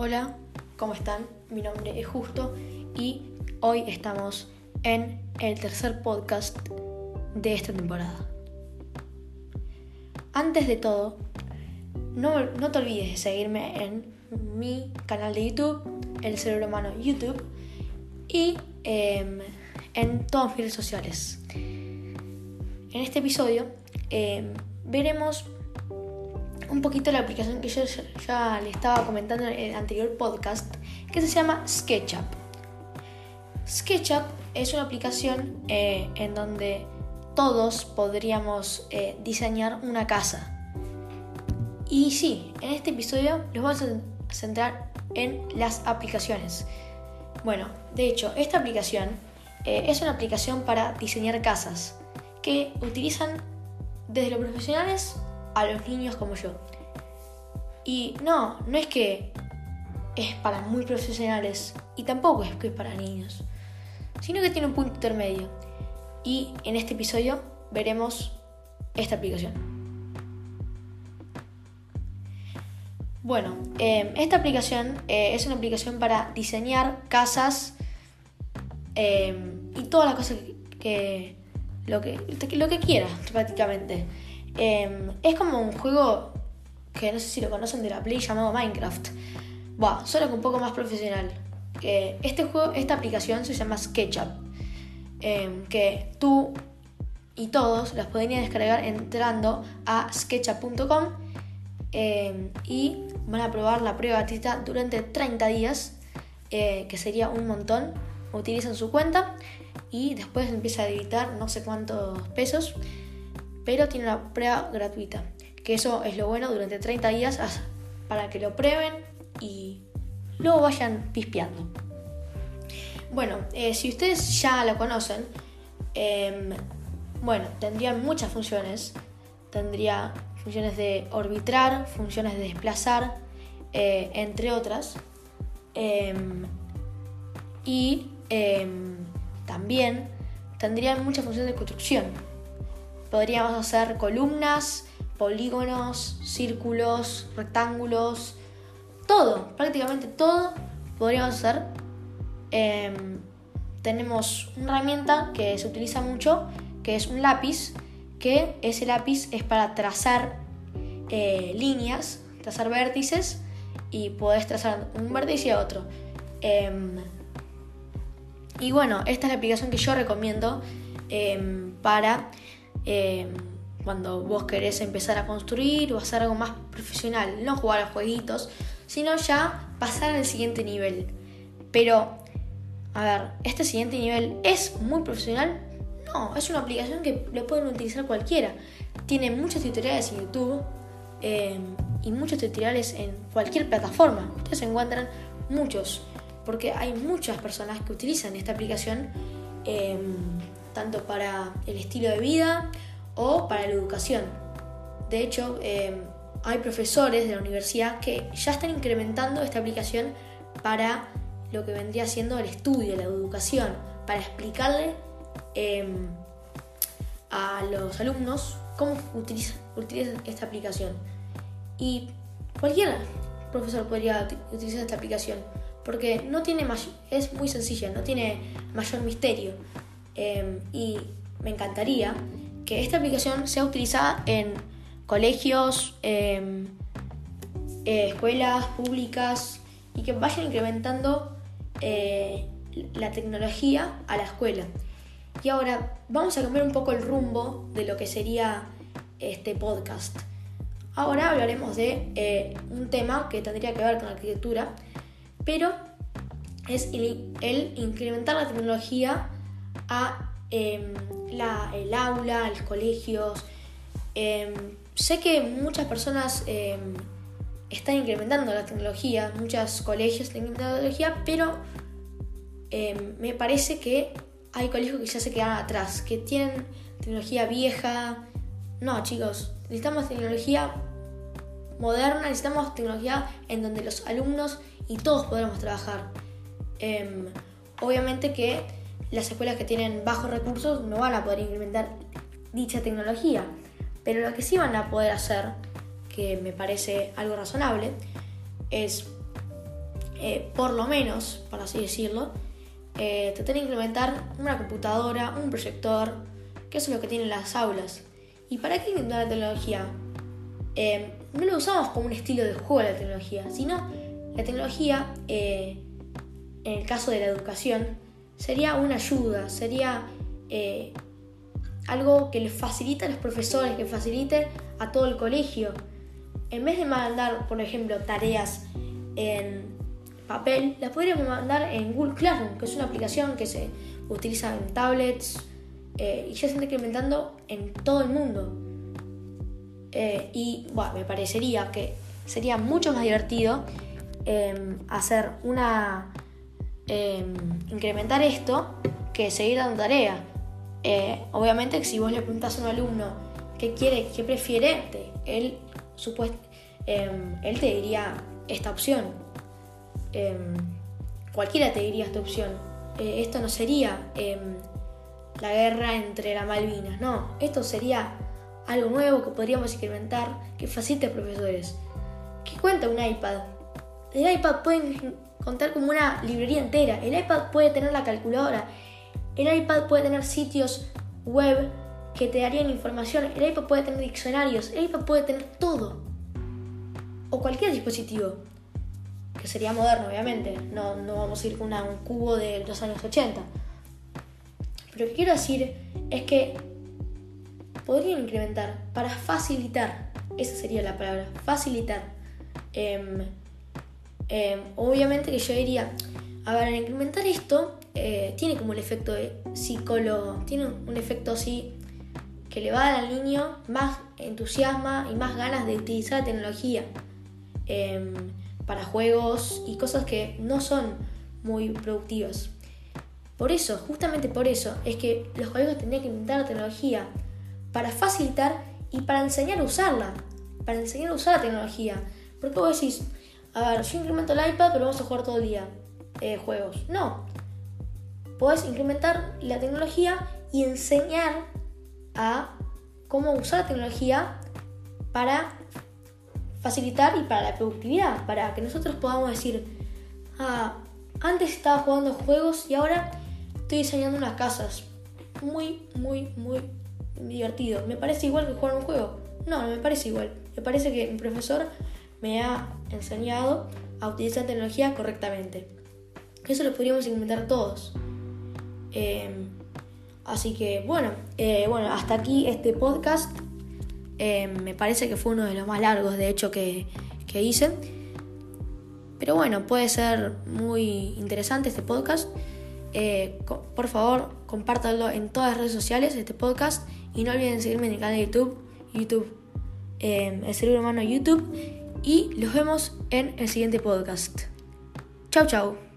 Hola, ¿cómo están? Mi nombre es Justo y hoy estamos en el tercer podcast de esta temporada. Antes de todo, no, te olvides de seguirme en mi canal de YouTube, El Cerebro Humano YouTube y em, en todas mis redes sociales. En este episodio em, veremos un poquito la aplicación que yo ya le estaba comentando en el anterior podcast, que se llama SketchUp. SketchUp es una aplicación eh, en donde todos podríamos eh, diseñar una casa. Y sí, en este episodio nos vamos a centrar en las aplicaciones. Bueno, de hecho, esta aplicación eh, es una aplicación para diseñar casas que utilizan desde los profesionales a los niños como yo. Y no, no es que es para muy profesionales y tampoco es que es para niños, sino que tiene un punto intermedio. Y en este episodio veremos esta aplicación. Bueno, em, esta aplicación eh, es una aplicación para diseñar casas em, y todas las cosas que, lo, que lo que quieras prácticamente. Em, es como un juego que no sé si lo conocen de la Play llamado Minecraft. Buah, solo que un poco más profesional. este juego, esta aplicación se llama SketchUp. Em, que tú y todos las podrían descargar entrando a sketchup.com em, y van a probar la prueba gratuita durante 30 días, eh, que sería un montón. Utilizan su cuenta y después empieza a editar no sé cuántos pesos pero tiene una prueba gratuita. Que eso es lo bueno durante 30 días para que lo prueben y luego vayan pispeando. Bueno, eh, si ustedes ya lo conocen, em, bueno, tendrían muchas funciones. Tendría funciones de orbitar, funciones de desplazar, eh, entre otras. Em, y em, también tendrían muchas funciones de construcción Podríamos hacer columnas, polígonos, círculos, rectángulos, todo, prácticamente todo podríamos hacer. Em, tenemos una herramienta que se utiliza mucho, que es un lápiz, que ese lápiz es para trazar eh, líneas, trazar vértices y podés trazar un vértice y otro. Em, y bueno, esta es la aplicación que yo recomiendo em, para Em, cuando vos querés empezar a construir o hacer algo más profesional, no jugar a jueguitos, sino ya pasar al siguiente nivel. Pero, a ver, ¿este siguiente nivel es muy profesional? No, es una aplicación que lo pueden utilizar cualquiera. Tiene muchos tutoriales en YouTube em, y muchos tutoriales en cualquier plataforma. Ustedes encuentran muchos, porque hay muchas personas que utilizan esta aplicación. Em, tanto para el estilo de vida o para la educación. De hecho, eh, hay profesores de la universidad que ya están incrementando esta aplicación para lo que vendría siendo el estudio, la educación, para explicarle em, a los alumnos cómo utilizan, esta aplicación. Y cualquier profesor podría utilizar esta aplicación, porque no tiene es muy sencilla, no tiene mayor misterio. Em, y me encantaría que esta aplicación sea utilizada en colegios, em, eh, escuelas públicas y que vayan incrementando eh, la tecnología a la escuela. Y ahora vamos a cambiar un poco el rumbo de lo que sería este podcast. Ahora hablaremos de eh, un tema que tendría que ver con arquitectura, pero es el, incrementar la tecnología a em, el aula, a los colegios. Em, sé que muchas personas em, están incrementando la tecnología, muchos colegios están la tecnología, pero me parece que hay colegios que ya se quedan atrás, que tienen tecnología vieja. No, chicos, necesitamos tecnología moderna, necesitamos tecnología en donde los alumnos y todos podamos trabajar. Obviamente que las escuelas que tienen bajos recursos no van a poder implementar dicha tecnología, pero lo que sí van a poder hacer, que me parece algo razonable, es, eh, por lo menos, por así decirlo, eh, tratar de implementar una computadora, un proyector, que eso es lo que tienen las aulas. ¿Y para qué implementar la tecnología? Eh, no lo usamos como un estilo de juego la tecnología, sino la tecnología, eh, en el caso de la educación, sería una ayuda, sería eh, algo que les facilite a los profesores, que facilite a todo el colegio. En vez de mandar, por ejemplo, tareas en papel, las podríamos mandar en Google Classroom, que es una aplicación que se utiliza en tablets y ya se está implementando en todo el mundo. Eh, y bueno, me parecería que sería mucho más divertido em, hacer una. Em, incrementar esto que seguir dando tarea. Eh, obviamente, si vos le preguntas a un alumno qué quiere, qué prefiere, él, em, él te diría esta opción. cualquiera te diría esta opción. Eh, esto no sería la guerra entre las Malvinas, no, esto sería algo nuevo que podríamos incrementar que facilite a profesores. ¿Qué cuenta un iPad? El iPad puede contar como una librería entera. El iPad puede tener la calculadora. El iPad puede tener sitios web que te darían información. El iPad puede tener diccionarios. El iPad puede tener todo. O cualquier dispositivo. Que sería moderno, obviamente. No, no vamos a ir con un cubo de los años 80. Pero lo que quiero decir es que podrían incrementar para facilitar, esa sería la palabra, facilitar. Em, em, obviamente que yo diría, a ver, incrementar esto eh, tiene como el efecto de psicólogo, tiene un efecto así que le va a dar al niño más entusiasmo y más ganas de utilizar la tecnología em, para juegos y cosas que no son muy productivas. Por eso, justamente por eso, es que los colegios tendrían que inventar la tecnología para facilitar y para enseñar a usarla, para enseñar a usar la tecnología. Porque vos decís, a ver, yo incremento el iPad, pero vamos a jugar todo el día eh, juegos. No. Podés incrementar la tecnología y enseñar a cómo usar la tecnología para facilitar y para la productividad, para que nosotros podamos decir, ah, antes estaba jugando juegos y ahora estoy diseñando unas casas. Muy, muy, muy divertido. ¿Me parece igual que jugar un juego? No, no me parece igual. Me parece que mi profesor me ha enseñado a utilizar tecnología correctamente. Eso lo podríamos implementar todos. Em, así que bueno, eh, bueno, hasta aquí este podcast. Em, me parece que fue uno de los más largos, de hecho, que, que hice. Pero bueno, puede ser muy interesante este podcast. Eh, por favor, compártanlo en todas las redes sociales, este podcast. Y no olviden seguirme en el canal de YouTube, YouTube, eh, el cerebro humano YouTube. Y los vemos en el siguiente podcast. Chau, chau.